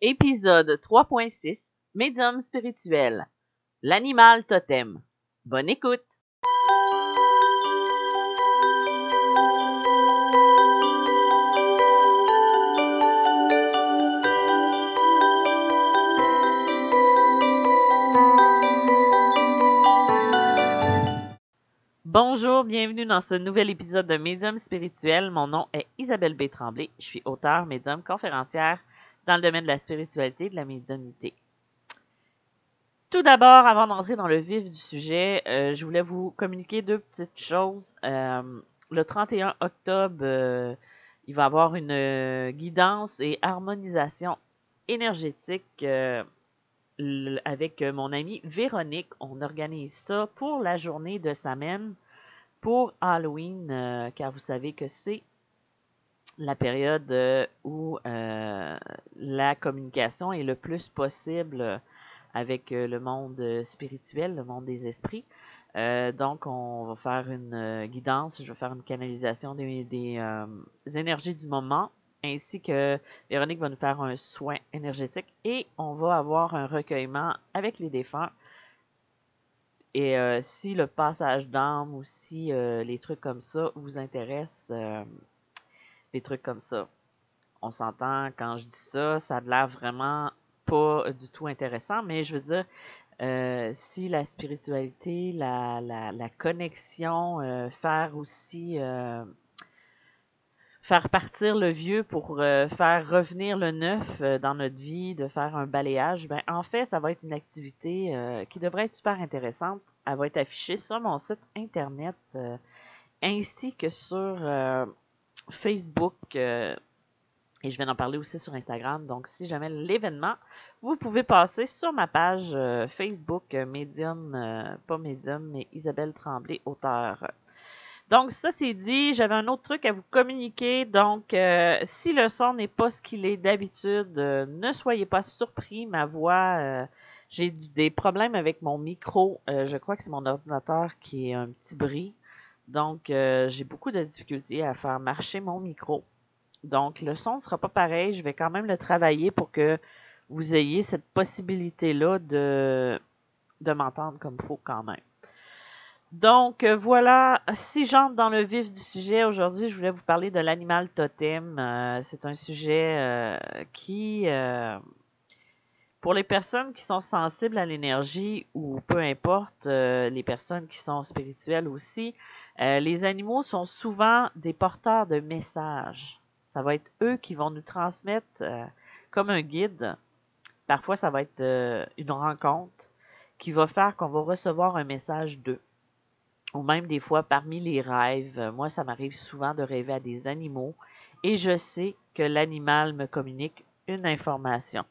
Épisode 3.6 Médium spirituel. L'animal totem. Bonne écoute. Bonjour, bienvenue dans ce nouvel épisode de Médium spirituel. Mon nom est Isabelle B. Tremblay. Je suis auteure, médium, conférencière dans le domaine de la spiritualité et de la médiumnité. Tout d'abord, avant d'entrer dans le vif du sujet, euh, je voulais vous communiquer deux petites choses. Euh, le 31 octobre, euh, il va y avoir une guidance et harmonisation énergétique avec mon amie Véronique. On organise ça pour la journée de semaine pour Halloween, car vous savez que c'est la période euh, où euh, la communication est le plus possible avec euh, le monde spirituel, le monde des esprits. donc, on va faire une guidance, je vais faire une canalisation des, énergies du moment, ainsi que Véronique va nous faire un soin énergétique et on va avoir un recueillement avec les défunts. Et si le passage d'âme ou si les trucs comme ça vous intéressent, des trucs comme ça. On s'entend quand je dis ça, ça a l'air vraiment pas du tout intéressant, mais je veux dire, euh, si la spiritualité, la, connexion, euh, faire aussi euh, faire partir le vieux pour faire revenir le neuf dans notre vie, de faire un balayage, ben en fait, ça va être une activité qui devrait être super intéressante. Elle va être affichée sur mon site internet ainsi que sur Facebook euh, et je vais en parler aussi sur Instagram. Donc, si jamais l'événement, vous pouvez passer sur ma page euh, Facebook euh, Medium, pas Medium, mais Isabelle Tremblay, auteur. Donc, ça c'est dit, j'avais un autre truc à vous communiquer. Donc, si le son n'est pas ce qu'il est d'habitude, ne soyez pas surpris. Ma voix, j'ai des problèmes avec mon micro. je crois que c'est mon ordinateur qui est un petit bris. Donc, euh, j'ai beaucoup de difficultés à faire marcher mon micro. Donc, le son ne sera pas pareil. Je vais quand même le travailler pour que vous ayez cette possibilité-là de, de m'entendre comme il faut quand même. Donc, euh, voilà, si j'entre dans le vif du sujet, aujourd'hui, je voulais vous parler de l'animal totem. Euh, c'est un sujet qui, pour les personnes qui sont sensibles à l'énergie ou peu importe, les personnes qui sont spirituelles aussi, euh, les animaux sont souvent des porteurs de messages. Ça va être eux qui vont nous transmettre euh, comme un guide. Parfois, ça va être euh, une rencontre qui va faire qu'on va recevoir un message d'eux. Ou même des fois parmi les rêves. Moi, ça m'arrive souvent de rêver à des animaux et je sais que l'animal me communique une information.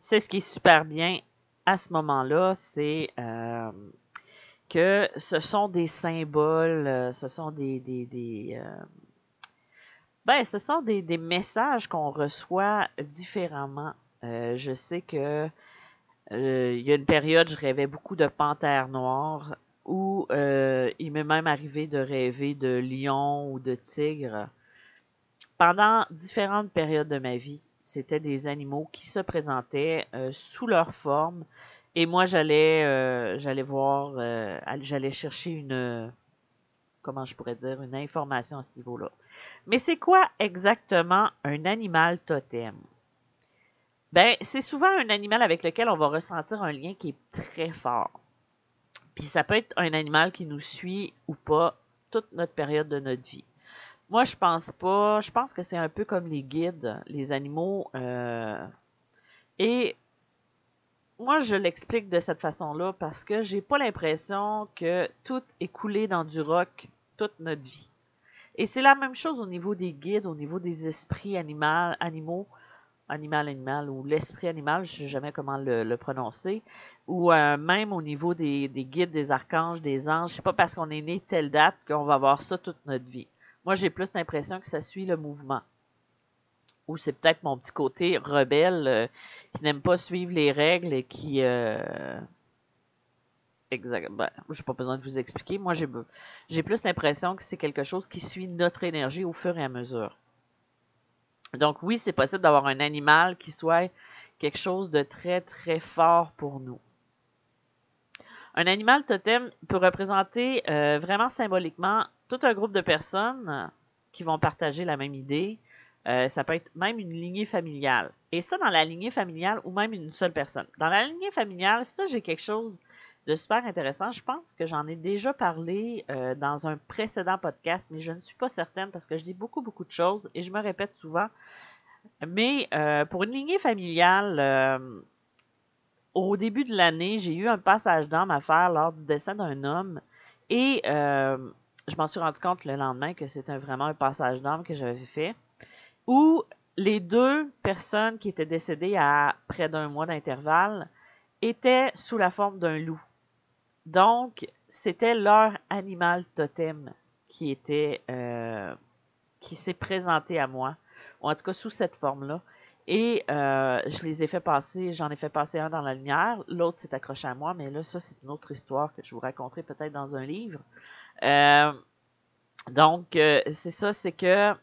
C'est ce qui est super bien à ce moment-là, c'est que ce sont des symboles, euh, ce sont des, euh, ben, ce sont des, messages qu'on reçoit différemment. Euh, je sais que il y a une période, je rêvais beaucoup de panthères noires, ou il m'est même arrivé de rêver de lions ou de tigres. Pendant différentes périodes de ma vie, c'était des animaux qui se présentaient sous leur forme et moi, j'allais, euh, voir, euh, j'allais chercher une, comment je pourrais dire, une information à ce niveau-là. Mais c'est quoi exactement un animal totem? Ben, c'est souvent un animal avec lequel on va ressentir un lien qui est très fort. Puis ça peut être un animal qui nous suit ou pas toute notre période de notre vie. Moi, je pense pas. Je pense que c'est un peu comme les guides, les animaux. Euh, et moi, je l'explique de cette façon-là parce que j'ai pas l'impression que tout est coulé dans du rock toute notre vie. Et c'est la même chose au niveau des guides, au niveau des esprits animaux, animaux animal, animal, ou l'esprit animal, je sais jamais comment le, prononcer, ou euh, même au niveau des, des, guides, des archanges, des anges, c'est pas parce qu'on est né telle date qu'on va avoir ça toute notre vie. Moi, j'ai plus l'impression que ça suit le mouvement ou c'est peut-être mon petit côté rebelle euh, qui n'aime pas suivre les règles et qui euh... exact ben, j'ai pas besoin de vous expliquer moi j'ai j'ai plus l'impression que c'est quelque chose qui suit notre énergie au fur et à mesure Donc oui, c'est possible d'avoir un animal qui soit quelque chose de très, très fort pour nous. Un animal totem peut représenter euh, vraiment symboliquement tout un groupe de personnes qui vont partager la même idée. Euh, ça peut être même une lignée familiale. Et ça, dans la lignée familiale ou même une seule personne. Dans la lignée familiale, ça, j'ai quelque chose de super intéressant. Je pense que j'en ai déjà parlé euh, dans un précédent podcast, mais je ne suis pas certaine parce que je dis beaucoup, beaucoup de choses et je me répète souvent. Mais euh, pour une lignée familiale, au début de l'année, j'ai eu un passage d'âme à faire lors du décès d'un homme et je m'en suis rendu compte le lendemain que c'était vraiment un passage d'âme que j'avais fait où les deux personnes qui étaient décédées à près d'un mois d'intervalle étaient sous la forme d'un loup. Donc, c'était leur animal totem qui était euh, qui s'est présenté à moi, ou en tout cas sous cette forme-là. Et euh, je les ai fait passer, j'en ai fait passer un dans la lumière, l'autre s'est accroché à moi, mais là, ça, c'est une autre histoire que je vous raconterai peut-être dans un livre. Euh, donc, c'est ça, c'est que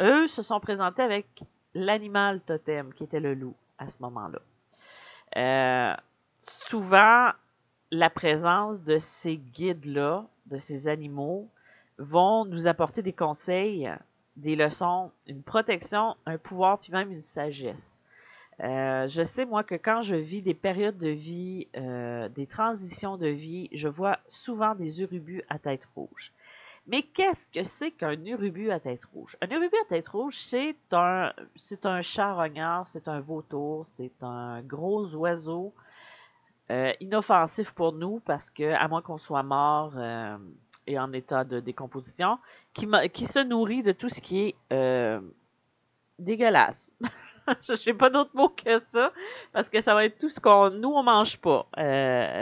eux se sont présentés avec l'animal totem qui était le loup à ce moment-là. souvent, la présence de ces guides-là, de ces animaux, vont nous apporter des conseils, des leçons, une protection, un pouvoir, puis même une sagesse. Euh, je sais, moi, que quand je vis des périodes de vie, euh, des transitions de vie, je vois souvent des urubus à tête rouge. Mais qu'est-ce que c'est qu'un urubu à tête rouge? Un urubu à tête rouge, c'est un, c'est un charognard, c'est un vautour, c'est un gros oiseau euh, inoffensif pour nous parce que, à moins qu'on soit mort euh, et en état de décomposition, qui, qui, se nourrit de tout ce qui est euh, dégueulasse. Je sais pas d'autre mot que ça parce que ça va être tout ce qu'on nous on mange pas.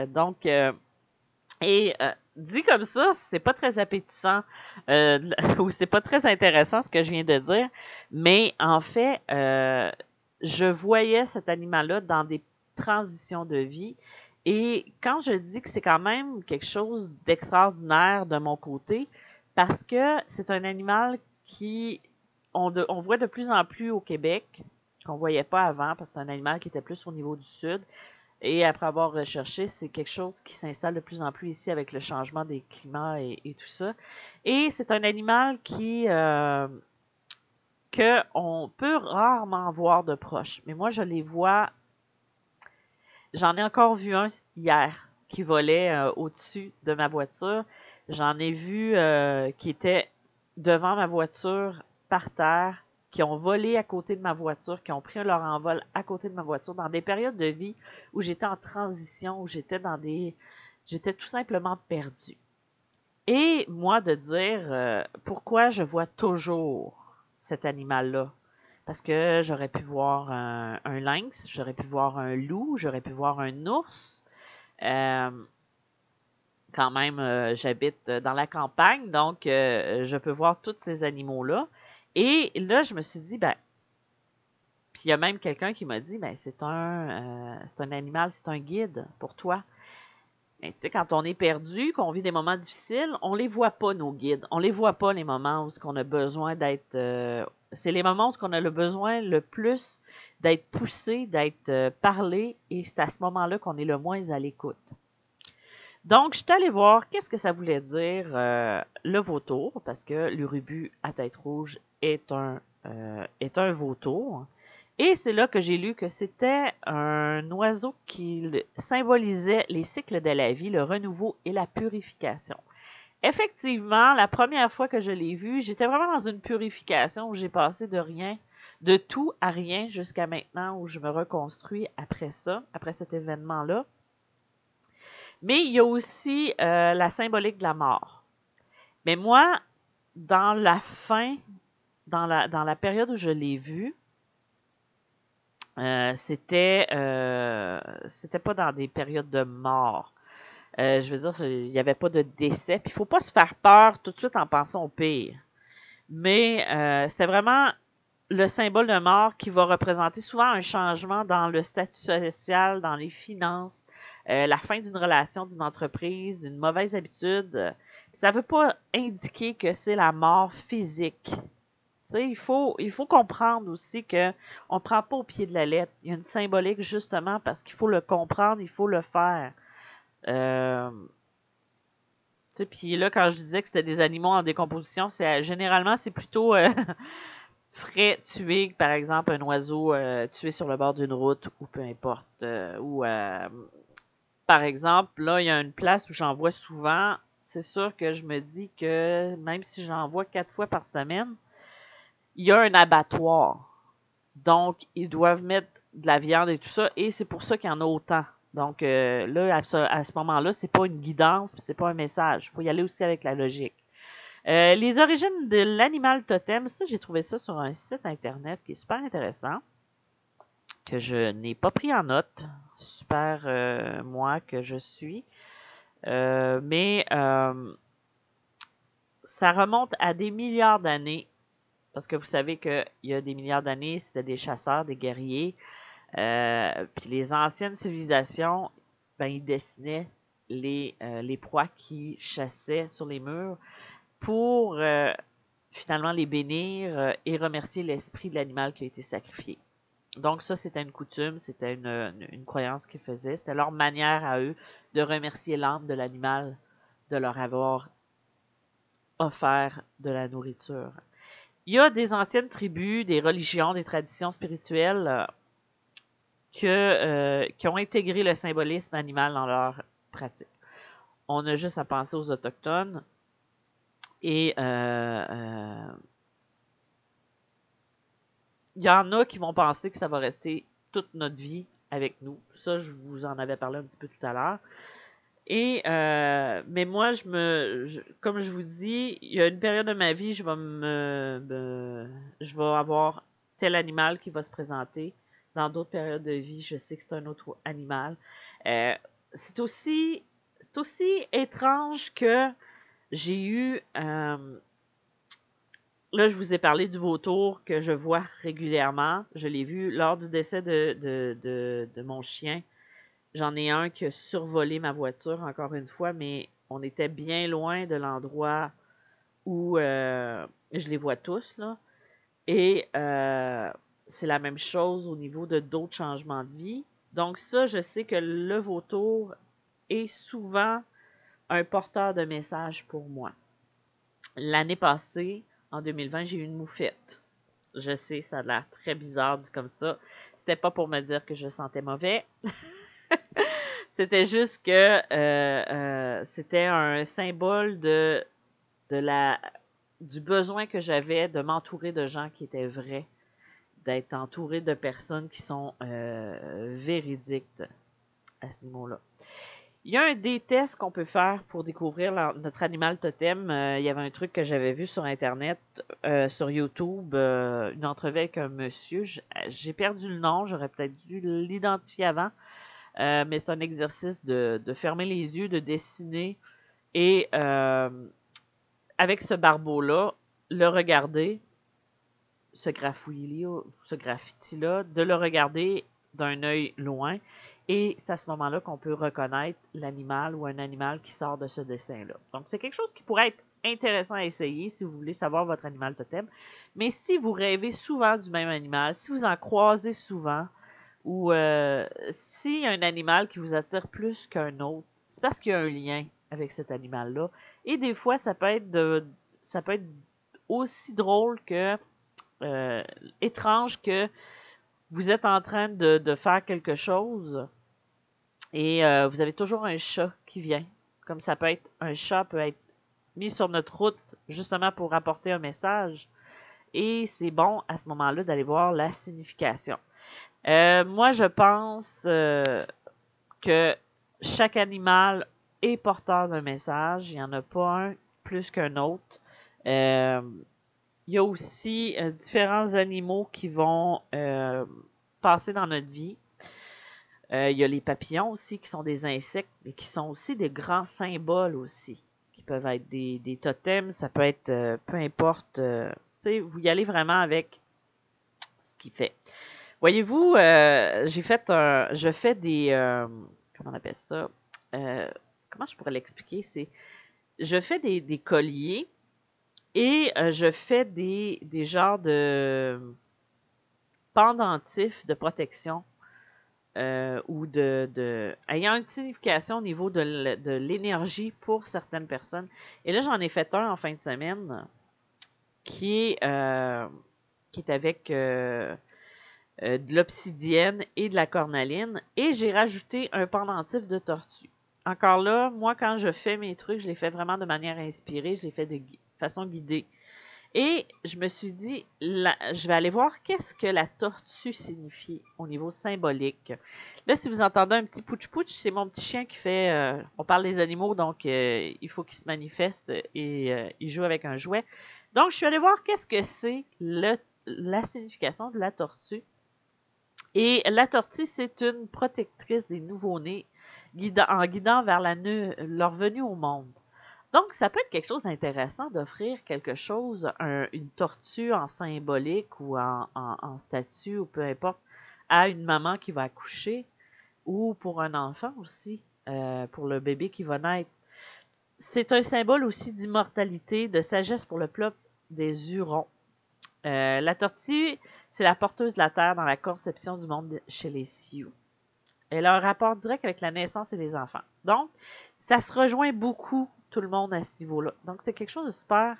donc et dit comme ça, c'est pas très appétissant ou c'est pas très intéressant ce que je viens de dire, mais en fait, je voyais cet animal-là dans des transition de vie. Et quand je dis que c'est quand même quelque chose d'extraordinaire de mon côté, parce que c'est un animal qui on, on, voit de plus en plus au Québec, qu'on voyait pas avant, parce que c'est un animal qui était plus au niveau du sud. Et après avoir recherché, c'est quelque chose qui s'installe de plus en plus ici avec le changement des climats et, tout ça. Et c'est un animal qui euh, que on peut rarement voir de proche. Mais moi, je les vois J'en ai encore vu un hier qui volait euh, au-dessus de ma voiture. J'en ai vu euh, qui était devant ma voiture par terre, qui ont volé à côté de ma voiture, qui ont pris leur envol à côté de ma voiture dans des périodes de vie où j'étais en transition, où j'étais dans des j'étais tout simplement perdu. Et moi de dire euh, pourquoi je vois toujours cet animal-là? Parce que j'aurais pu voir un, lynx, j'aurais pu voir un loup, j'aurais pu voir un ours. Euh, quand même, euh, j'habite dans la campagne, donc je peux voir tous ces animaux-là. Et là, je me suis dit, ben, puis il y a même quelqu'un qui m'a dit, ben, c'est un, c'est un animal, c'est un guide pour toi. Mais tu sais, quand on est perdu, qu'on vit des moments difficiles, on les voit pas, nos guides. On les voit pas, les moments où on a besoin d'être c'est les moments où on a le besoin le plus d'être poussé, d'être euh, parlé, et c'est à ce moment-là qu'on est le moins à l'écoute. Donc, je suis allée voir qu'est-ce que ça voulait dire euh, le vautour, parce que l'urubu à tête rouge est un, euh, est un vautour. Et c'est là que j'ai lu que c'était un oiseau qui symbolisait les cycles de la vie, le renouveau et la purification effectivement, la première fois que je l'ai vu, j'étais vraiment dans une purification où j'ai passé de rien, de tout à rien jusqu'à maintenant où je me reconstruis après ça, après cet événement-là. Mais il y a aussi euh, la symbolique de la mort. Mais moi, dans la fin, dans la, dans la période où je l'ai vu, euh, c'était euh, c'était pas dans des périodes de mort. Euh, je veux dire, il n'y avait pas de décès. Puis il faut pas se faire peur tout de suite en pensant au pire. Mais euh, c'était vraiment le symbole de mort qui va représenter souvent un changement dans le statut social, dans les finances, euh, la fin d'une relation, d'une entreprise, une mauvaise habitude. Ça ne veut pas indiquer que c'est la mort physique. il faut, il faut comprendre aussi que on prend pas au pied de la lettre. Il y a une symbolique justement parce qu'il faut le comprendre, il faut le faire. Euh, puis là, quand je disais que c'était des animaux en décomposition, c'est généralement c'est plutôt euh, frais tuer, par exemple, un oiseau euh, tué sur le bord d'une route ou peu importe. Euh, ou par exemple, là, il y a une place où j'en vois souvent. C'est sûr que je me dis que même si j'en vois quatre fois par semaine, il y a un abattoir. Donc, ils doivent mettre de la viande et tout ça, et c'est pour ça qu'il y en a autant. Donc euh, là, à ce, moment-là, c'est pas une guidance, c'est pas un message. Il faut y aller aussi avec la logique. Euh, les origines de l'animal totem, ça, j'ai trouvé ça sur un site internet qui est super intéressant, que je n'ai pas pris en note. Super euh, moi que je suis. mais ça remonte à des milliards d'années. Parce que vous savez qu'il y a des milliards d'années, c'était des chasseurs, des guerriers. Euh, puis les anciennes civilisations, ben, ils dessinaient les, euh, les proies qui chassaient sur les murs pour euh, finalement les bénir et remercier l'esprit de l'animal qui a été sacrifié. Donc ça, c'était une coutume, c'était une, croyance qu'ils faisaient. C'était leur manière à eux de remercier l'âme de l'animal de leur avoir offert de la nourriture. Il y a des anciennes tribus, des religions, des traditions spirituelles que, euh, qui ont intégré le symbolisme animal dans leur pratique. On a juste à penser aux Autochtones et euh, euh, il y en a qui vont penser que ça va rester toute notre vie avec nous. Ça, je vous en avais parlé un petit peu tout à l'heure. Et mais moi, je me, comme je vous dis, il y a une période de ma vie, je vais me je vais avoir tel animal qui va se présenter dans d'autres périodes de vie, je sais que c'est un autre animal. Euh, c'est aussi, aussi étrange que j'ai eu. Euh, là, je vous ai parlé du vautour que je vois régulièrement. Je l'ai vu lors du décès de, mon chien. J'en ai un qui a survolé ma voiture, encore une fois, mais on était bien loin de l'endroit où euh, je les vois tous. Là. Et c'est la même chose au niveau de d'autres changements de vie. Donc ça, je sais que le vautour est souvent un porteur de message pour moi. L'année passée, en 2020, j'ai eu une moufette. Je sais, ça a l'air très bizarre dit comme ça. C'était pas pour me dire que je sentais mauvais. c'était juste que euh, euh, c'était un symbole de, de la du besoin que j'avais de m'entourer de gens qui étaient vrais d'être entouré de personnes qui sont euh, véridiques à ce niveau-là. Il y a un des tests qu'on peut faire pour découvrir notre animal totem. Euh, il y avait un truc que j'avais vu sur Internet, euh, sur YouTube, une entrevue avec un monsieur. J'ai perdu le nom, j'aurais peut-être dû l'identifier avant. mais c'est un exercice de, de, fermer les yeux, de dessiner et avec ce barbeau-là, le regarder, ce graffiti-là, de le regarder d'un œil loin. Et c'est à ce moment-là qu'on peut reconnaître l'animal ou un animal qui sort de ce dessin-là. Donc, c'est quelque chose qui pourrait être intéressant à essayer si vous voulez savoir votre animal totem. Mais si vous rêvez souvent du même animal, si vous en croisez souvent, ou euh, a un animal qui vous attire plus qu'un autre, c'est parce qu'il y a un lien avec cet animal-là. Et des fois, ça peut être de, ça peut être aussi drôle que euh, étrange que vous êtes en train de, faire quelque chose et euh, vous avez toujours un chat qui vient. Comme ça peut être un chat peut être mis sur notre route justement pour apporter un message. Et c'est bon à ce moment-là d'aller voir la signification. Euh, moi, je pense que chaque animal est porteur d'un message. Il n'y en a pas un plus qu'un autre. Il y a aussi euh, différents animaux qui vont euh, passer dans notre vie. Euh, il y a les papillons aussi qui sont des insectes, mais qui sont aussi des grands symboles aussi, qui peuvent être des, des totems, ça peut être peu importe. vous y allez vraiment avec ce qu'il fait. Voyez-vous, j'ai fait un, je fais des, comment on appelle ça? Comment je pourrais l'expliquer? C'est, je fais des, des colliers Et je fais des, des genres de pendentifs de protection ou de, ayant une signification au niveau de l'énergie pour certaines personnes. Et là, j'en ai fait un en fin de semaine qui est, qui est avec euh, de l'obsidienne et de la cornaline. Et j'ai rajouté un pendentif de tortue. Encore là, moi, quand je fais mes trucs, je les fais vraiment de manière inspirée, je les fais de façon guidée. Et je me suis dit, je vais aller voir qu'est-ce que la tortue signifie au niveau symbolique. Là, si vous entendez un petit pouch-pouch, c'est mon petit chien qui fait... Euh, on parle des animaux, donc euh, il faut qu'il se manifeste et il joue avec un jouet. Donc, je suis allée voir qu'est-ce que c'est la signification de la tortue. Et la tortue, c'est une protectrice des nouveau-nés en guidant vers la, leur venue au monde. Donc, ça peut être quelque chose d'intéressant d'offrir quelque chose, une tortue en symbolique ou en, statue ou peu importe, à une maman qui va accoucher ou pour un enfant aussi, euh, pour le bébé qui va naître. C'est un symbole aussi d'immortalité, de sagesse pour le peuple des Hurons. Euh, la tortue, c'est la porteuse de la Terre dans la conception du monde chez les Sioux. Elle a un rapport direct avec la naissance et les enfants. Donc, ça se rejoint beaucoup, tout le monde, à ce niveau-là. Donc, c'est quelque chose de super.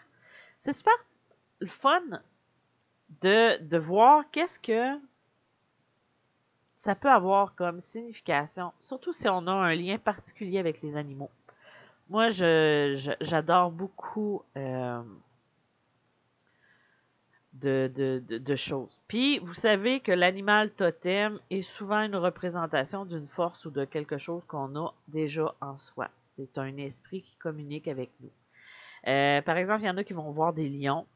C'est super le fun de, de voir qu'est-ce que ça peut avoir comme signification, surtout si on a un lien particulier avec les animaux. Moi, j'adore beaucoup euh, de, choses. Puis, vous savez que l'animal totem est souvent une représentation d'une force ou de quelque chose qu'on a déjà en soi. C'est un esprit qui communique avec nous. Euh, par exemple, il y en a qui vont voir des lions.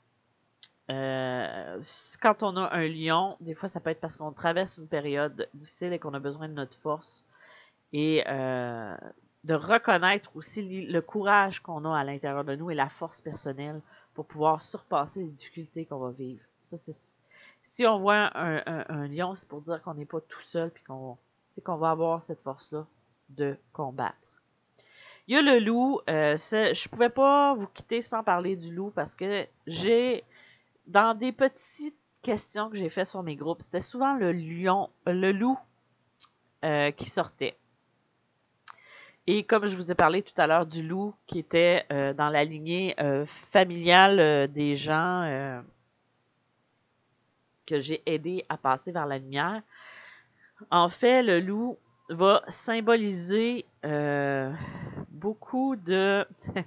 Euh, quand on a un lion, des fois, ça peut être parce qu'on traverse une période difficile et qu'on a besoin de notre force et euh, de reconnaître aussi le courage qu'on a à l'intérieur de nous et la force personnelle pour pouvoir surpasser les difficultés qu'on va vivre. Si on voit un, lion, c'est pour dire qu'on n'est pas tout seul puis qu'on va avoir cette force-là de combattre. Il y a le loup. Euh, je pouvais pas vous quitter sans parler du loup parce que j'ai, dans des petites questions que j'ai fait sur mes groupes, c'était souvent le lion, le loup euh, qui sortait. Et comme je vous ai parlé tout à l'heure du loup qui était euh, dans la lignée euh, familiale des gens que j'ai aidé à passer vers la lumière, en fait, le loup va symboliser beaucoup de...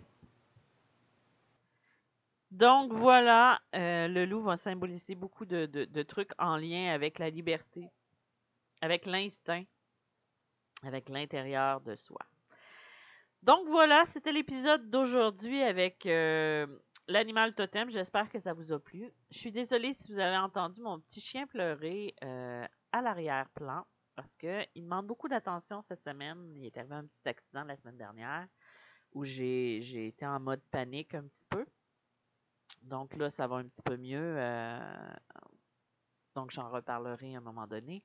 Donc voilà, le loup va symboliser beaucoup de trucs en lien avec la liberté, avec l'instinct, avec l'intérieur de soi. Donc voilà, c'était l'épisode d'aujourd'hui avec euh, l'animal totem. J'espère que ça vous a plu. Je suis désolée si vous avez entendu mon petit chien pleurer euh, à l'arrière-plan parce qu'il demande beaucoup d'attention cette semaine. Il est arrivé un petit accident la semaine dernière où j'ai été en mode panique un petit peu. Donc là, ça va un petit peu mieux. Euh, donc j'en reparlerai à un moment donné.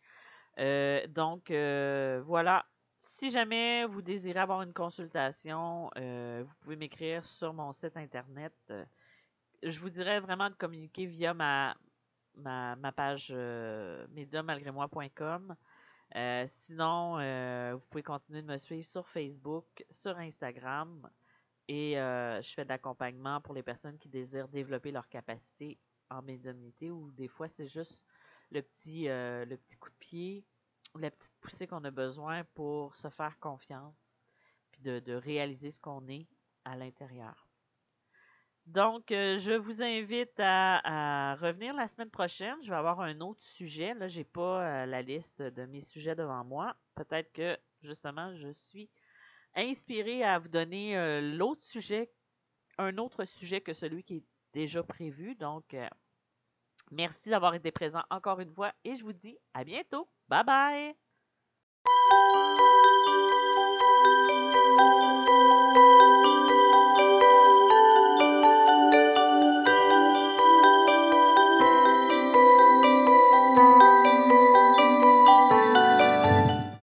donc voilà, si jamais vous désirez avoir une consultation, euh, vous pouvez m'écrire sur mon site internet. Euh, je vous dirais vraiment de communiquer via ma, ma, page euh, moi.com. Euh, sinon, vous pouvez continuer de me suivre sur Facebook, sur Instagram. Et je fais de l'accompagnement pour les personnes qui désirent développer leur capacité en médiumnité ou des fois c'est juste le petit, le petit coup de pied la petite poussée qu'on a besoin pour se faire confiance, puis de, réaliser ce qu'on est à l'intérieur. Donc, euh, je vous invite à, revenir la semaine prochaine. Je vais avoir un autre sujet. Là, j'ai pas euh, la liste de mes sujets devant moi. Peut-être que justement, je suis inspirée à vous donner euh, l'autre sujet, un autre sujet que celui qui est déjà prévu. Donc, merci d'avoir été présent encore une fois et je vous dis à bientôt. Bye bye!